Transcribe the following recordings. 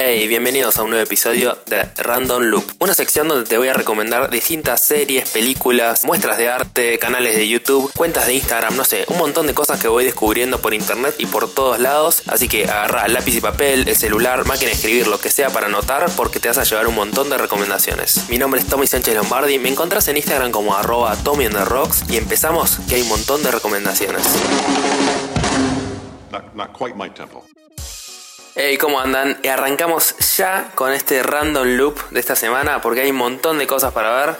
Hey, bienvenidos a un nuevo episodio de Random Loop, una sección donde te voy a recomendar distintas series, películas, muestras de arte, canales de YouTube, cuentas de Instagram, no sé, un montón de cosas que voy descubriendo por internet y por todos lados. Así que agarra lápiz y papel, el celular, máquina de escribir, lo que sea para anotar, porque te vas a llevar un montón de recomendaciones. Mi nombre es Tommy Sánchez Lombardi, me encontrás en Instagram como arroba Tommy on the Rocks y empezamos que hay un montón de recomendaciones. Not, quite my tempo. Hey, ¿cómo andan? Arrancamos ya con este random loop de esta semana porque hay un montón de cosas para ver.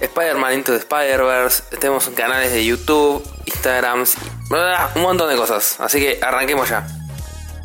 Spider-Man Into the Spider-Verse, tenemos canales de YouTube, Instagram, un montón de cosas. Así que arranquemos ya.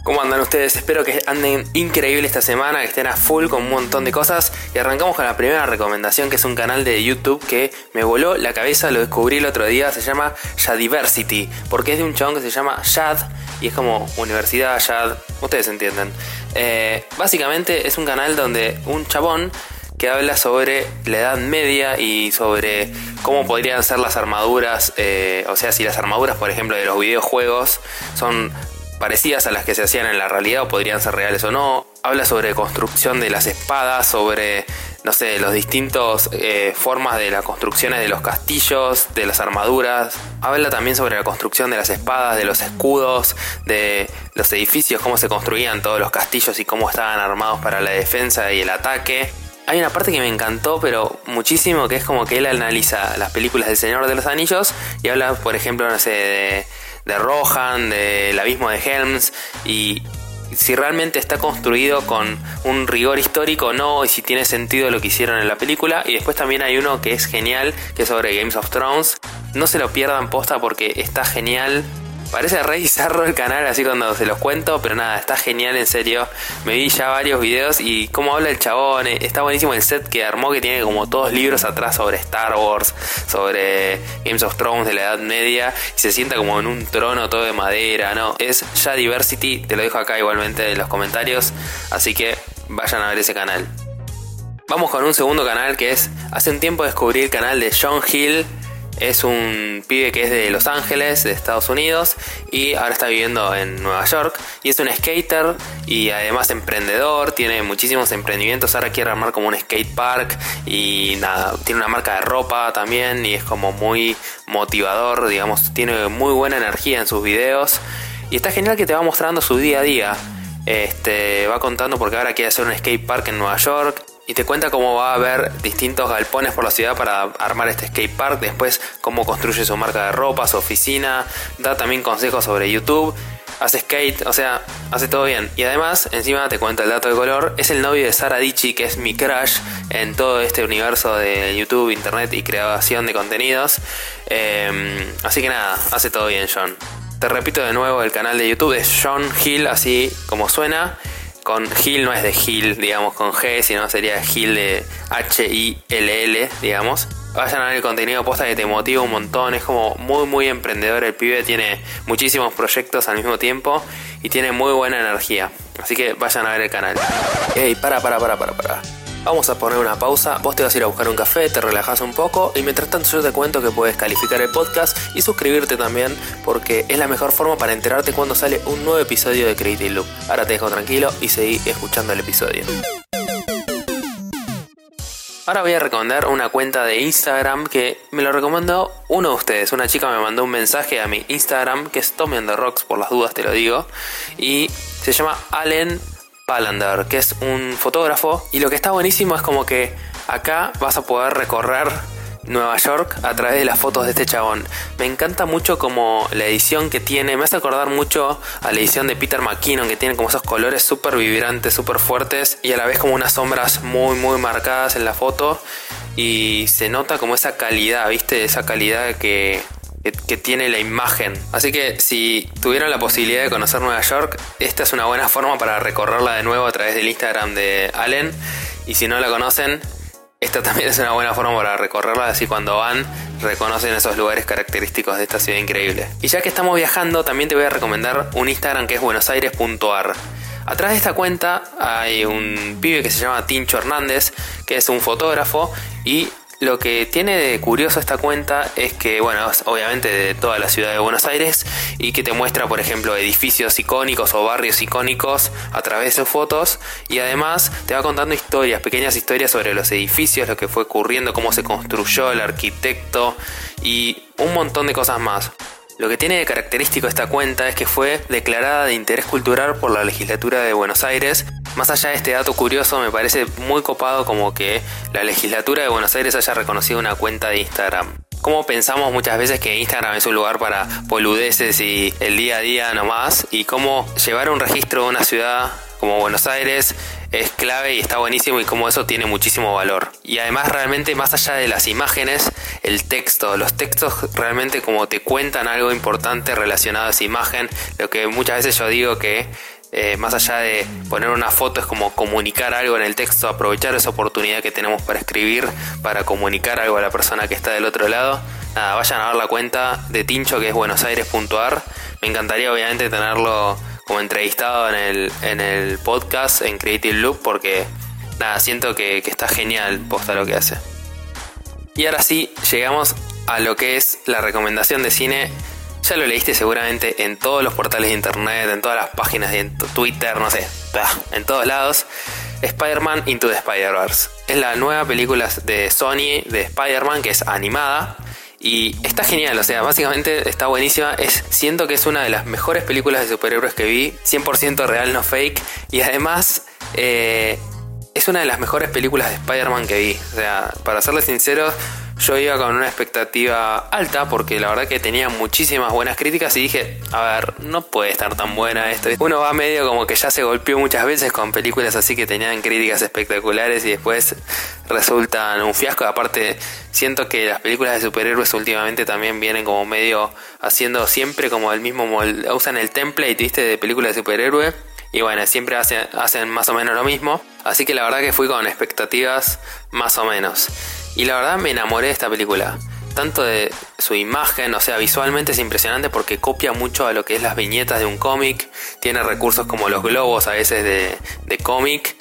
¿Cómo andan ustedes? Espero que anden increíble esta semana, que estén a full con un montón de cosas. Y arrancamos con la primera recomendación, que es un canal de YouTube que me voló la cabeza, lo descubrí el otro día, se llama Yadiversity, porque es de un chabón que se llama Yad, y es como Universidad Yad, ustedes entienden. Eh, básicamente es un canal donde un chabón que habla sobre la Edad Media y sobre cómo podrían ser las armaduras, eh, o sea, si las armaduras, por ejemplo, de los videojuegos son parecidas a las que se hacían en la realidad o podrían ser reales o no. Habla sobre construcción de las espadas, sobre, no sé, los distintos eh, formas de las construcciones de los castillos, de las armaduras. Habla también sobre la construcción de las espadas, de los escudos, de los edificios, cómo se construían todos los castillos y cómo estaban armados para la defensa y el ataque. Hay una parte que me encantó, pero muchísimo, que es como que él analiza las películas del Señor de los Anillos y habla, por ejemplo, no sé, de de Rohan, del abismo de Helms y si realmente está construido con un rigor histórico o no y si tiene sentido lo que hicieron en la película. Y después también hay uno que es genial que es sobre Games of Thrones. No se lo pierdan posta porque está genial Parece re bizarro el canal así cuando se los cuento, pero nada, está genial en serio. Me vi ya varios videos y cómo habla el chabón, eh, está buenísimo el set que armó que tiene como todos libros atrás sobre Star Wars, sobre Games of Thrones de la Edad Media y se sienta como en un trono todo de madera, ¿no? Es ya Diversity, te lo dejo acá igualmente en los comentarios, así que vayan a ver ese canal. Vamos con un segundo canal que es, hace un tiempo descubrí el canal de John Hill es un pibe que es de Los Ángeles, de Estados Unidos, y ahora está viviendo en Nueva York. Y es un skater y además emprendedor, tiene muchísimos emprendimientos. Ahora quiere armar como un skate park y nada, tiene una marca de ropa también y es como muy motivador, digamos, tiene muy buena energía en sus videos. Y está genial que te va mostrando su día a día. Este, va contando porque ahora quiere hacer un skate park en Nueva York y te cuenta cómo va a haber distintos galpones por la ciudad para armar este skate park, después cómo construye su marca de ropa, su oficina, da también consejos sobre YouTube, hace skate, o sea, hace todo bien. Y además, encima te cuenta el dato de color, es el novio de Sara Dichi, que es mi crush en todo este universo de YouTube, Internet y creación de contenidos. Em, así que nada, hace todo bien John. Te repito de nuevo, el canal de YouTube es John Hill, así como suena con Hill no es de Hill, digamos, con G, sino sería Hill de H-I-L-L, digamos. Vayan a ver el contenido posta que te motiva un montón. Es como muy, muy emprendedor. El pibe tiene muchísimos proyectos al mismo tiempo y tiene muy buena energía. Así que vayan a ver el canal. Ey, para, para, para, para, para. Vamos a poner una pausa, vos te vas a ir a buscar un café, te relajas un poco y mientras tanto yo te cuento que puedes calificar el podcast y suscribirte también porque es la mejor forma para enterarte cuando sale un nuevo episodio de Creative Loop. Ahora te dejo tranquilo y seguí escuchando el episodio. Ahora voy a recomendar una cuenta de Instagram que me lo recomendó uno de ustedes. Una chica me mandó un mensaje a mi Instagram que es Tommy on Rocks, por las dudas te lo digo. Y se llama Allen Palander, que es un fotógrafo. Y lo que está buenísimo es como que acá vas a poder recorrer Nueva York a través de las fotos de este chabón. Me encanta mucho como la edición que tiene, me hace acordar mucho a la edición de Peter McKinnon que tiene como esos colores súper vibrantes, súper fuertes y a la vez como unas sombras muy muy marcadas en la foto y se nota como esa calidad, ¿viste? Esa calidad que, que, tiene la imagen. Así que si tuvieron la posibilidad de conocer Nueva York, esta es una buena forma para recorrerla de nuevo a través del Instagram de Allen. Y si no la conocen, esta también es una buena forma para recorrerla, así cuando van reconocen esos lugares característicos de esta ciudad increíble. Y ya que estamos viajando, también te voy a recomendar un Instagram que es buenosaires.ar. Atrás de esta cuenta hay un pibe que se llama Tincho Hernández, que es un fotógrafo y lo que tiene de curioso esta cuenta es que, bueno, es obviamente de toda la ciudad de Buenos Aires y que te muestra, por ejemplo, edificios icónicos o barrios icónicos a través de fotos y además te va contando historias, pequeñas historias sobre los edificios, lo que fue ocurriendo, cómo se construyó, el arquitecto y un montón de cosas más. Lo que tiene de característico esta cuenta es que fue declarada de interés cultural por la legislatura de Buenos Aires. Más allá de este dato curioso, me parece muy copado como que la legislatura de Buenos Aires haya reconocido una cuenta de Instagram. Como pensamos muchas veces que Instagram es un lugar para poludeces y el día a día nomás, y cómo llevar un registro de una ciudad como Buenos Aires es clave y está buenísimo y como eso tiene muchísimo valor. Y además realmente más allá de las imágenes, el texto, los textos realmente como te cuentan algo importante relacionado a esa imagen, lo que muchas veces yo digo que eh, más allá de poner una foto es como comunicar algo en el texto, aprovechar esa oportunidad que tenemos para escribir, para comunicar algo a la persona que está del otro lado. Nada, vayan a ver la cuenta de Tincho que es buenosaires.ar. Me encantaría obviamente tenerlo como entrevistado en el, en el podcast en Creative Loop porque nada, siento que, que está genial posta lo que hace. Y ahora sí, llegamos a lo que es la recomendación de cine. Ya lo leíste seguramente en todos los portales de internet, en todas las páginas de Twitter, no sé, en todos lados. Spider-Man Into the Spider-Verse. Es la nueva película de Sony de Spider-Man que es animada y está genial, o sea, básicamente está buenísima. Es, siento que es una de las mejores películas de superhéroes que vi, 100% real, no fake. Y además, eh, es una de las mejores películas de Spider-Man que vi. O sea, para serles sincero, yo iba con una expectativa alta porque la verdad que tenía muchísimas buenas críticas y dije, a ver, no puede estar tan buena esto. Uno va medio como que ya se golpeó muchas veces con películas así que tenían críticas espectaculares y después resultan un fiasco. Aparte, siento que las películas de superhéroes últimamente también vienen como medio haciendo siempre como el mismo, usan el template, de películas de superhéroe. Y bueno, siempre hacen, hacen más o menos lo mismo. Así que la verdad que fui con expectativas más o menos. Y la verdad me enamoré de esta película. Tanto de su imagen, o sea, visualmente es impresionante porque copia mucho a lo que es las viñetas de un cómic. Tiene recursos como los globos a veces de, de cómic.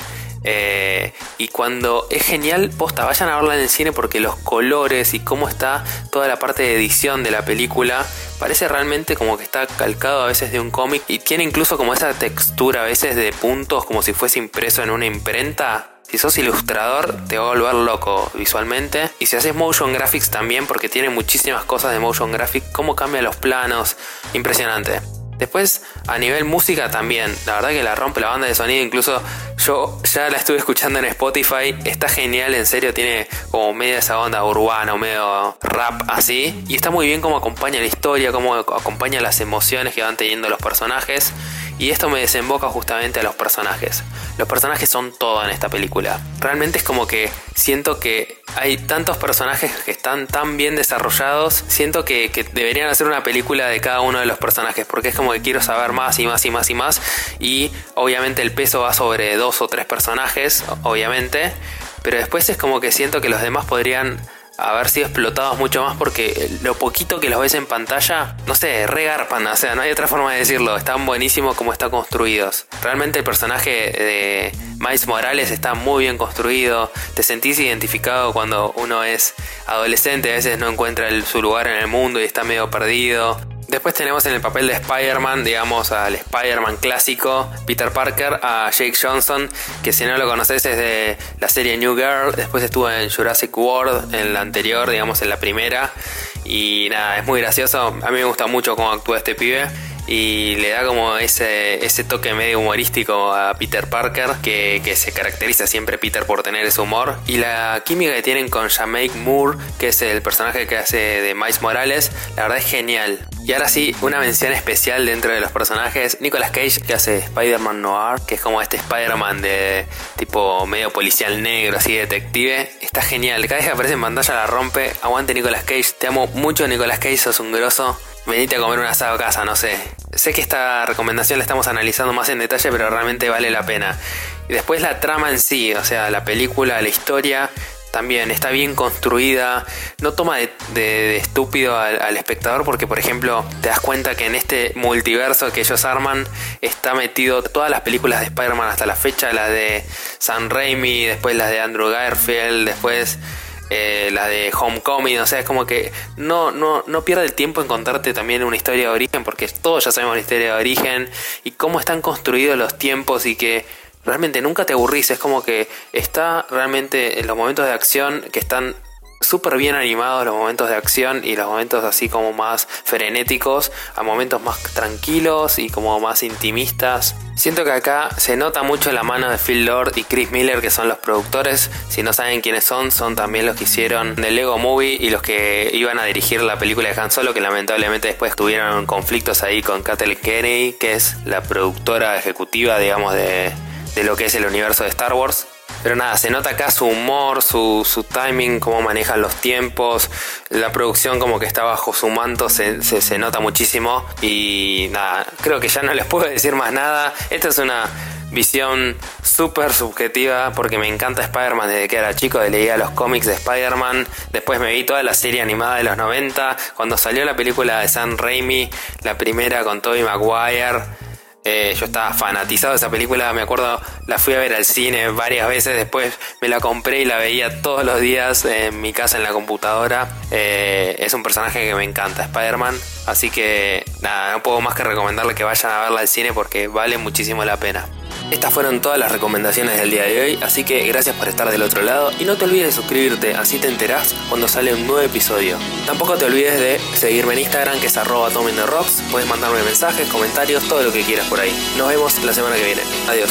Eh, y cuando es genial, posta, vayan a verla en el cine porque los colores y cómo está toda la parte de edición de la película parece realmente como que está calcado a veces de un cómic y tiene incluso como esa textura a veces de puntos como si fuese impreso en una imprenta. Si sos ilustrador, te va a volver loco visualmente. Y si haces motion graphics también, porque tiene muchísimas cosas de motion graphics, cómo cambian los planos, impresionante. Después, a nivel música también, la verdad que la rompe la banda de sonido, incluso yo ya la estuve escuchando en Spotify, está genial, en serio, tiene como media esa onda urbana medio rap así, y está muy bien cómo acompaña la historia, cómo acompaña las emociones que van teniendo los personajes, y esto me desemboca justamente a los personajes. Los personajes son todo en esta película. Realmente es como que siento que hay tantos personajes que están tan bien desarrollados, siento que, deberían hacer una película de cada uno de los personajes, porque es como que quiero saber más y más y más y más, y obviamente el peso va sobre dos o tres personajes, obviamente, pero después es como que siento que los demás podrían haber sido explotados mucho más porque lo poquito que los ves en pantalla, no sé, regarpan, o sea, no hay otra forma de decirlo, están buenísimos como están construidos. Realmente el personaje de Miles Morales está muy bien construido, te sentís identificado cuando uno es adolescente, a veces no encuentra su lugar en el mundo y está medio perdido. Después tenemos en el papel de Spider-Man, digamos, al Spider-Man clásico, Peter Parker, a Jake Johnson, que si no lo conoces es de la serie New Girl, después estuvo en Jurassic World, en la anterior, digamos, en la primera. Y nada, es muy gracioso, a mí me gusta mucho cómo actúa este pibe y le da como ese, ese toque medio humorístico a Peter Parker, que, se caracteriza siempre Peter por tener ese humor. Y la química que tienen con Jamaic Moore, que es el personaje que hace de Miles Morales, la verdad es genial. Y ahora sí, una mención especial dentro de los personajes. Nicolas Cage, que hace Spider-Man Noir, que es como este Spider-Man de tipo medio policial negro, así detective. Está genial. Cada vez que aparece en pantalla la rompe. Aguante Nicolas Cage. Te amo mucho Nicolas Cage, sos un grosso venite a comer un asado a casa, no sé. Sé que esta recomendación la estamos analizando más en detalle, pero realmente vale la pena. Y después la trama en sí, o sea, la película, la historia, también está bien construida, no toma de, estúpido al, espectador porque por ejemplo te das cuenta que en este multiverso que ellos arman está metido todas las películas de Spider-Man hasta la fecha, las de Sam Raimi, después las de Andrew Garfield, después eh, la de Homecoming, o sea, es como que no, no, no pierde el tiempo en contarte también una historia de origen, porque todos ya sabemos la historia de origen y cómo están construidos los tiempos y que realmente nunca te aburrís, es como que está realmente en los momentos de acción que están súper bien animados los momentos de acción y los momentos así como más frenéticos a momentos más tranquilos y como más intimistas. Siento que acá se nota mucho la mano de Phil Lord y Chris Miller que son los productores. Si no saben quiénes son, son también los que hicieron The Lego Movie y los que iban a dirigir la película de Han Solo que lamentablemente después tuvieron conflictos ahí con Kathleen Kennedy que es la productora ejecutiva digamos de, de lo que es el universo de Star Wars. Pero nada, se nota acá su humor, su, su timing, cómo manejan los tiempos, la producción como que está bajo su manto, se, se, nota muchísimo. Y nada, creo que ya no les puedo decir más nada. Esta es una visión súper subjetiva porque me encanta Spider-Man desde que era chico, leía los cómics de Spider-Man, después me vi toda la serie animada de los 90, cuando salió la película de Sam Raimi, la primera con Tobey Maguire eh, yo estaba fanatizado de esa película, me acuerdo, la fui a ver al cine varias veces, después me la compré y la veía todos los días en mi casa en la computadora. Eh, es un personaje que me encanta, Spider-Man, así que nada, no puedo más que recomendarle que vayan a verla al cine porque vale muchísimo la pena. Estas fueron todas las recomendaciones del día de hoy, así que gracias por estar del otro lado y no te olvides de suscribirte, así te enterás cuando sale un nuevo episodio. Tampoco te olvides de seguirme en Instagram que es arroba rocks, puedes mandarme mensajes, comentarios, todo lo que quieras por ahí. Nos vemos la semana que viene. Adiós.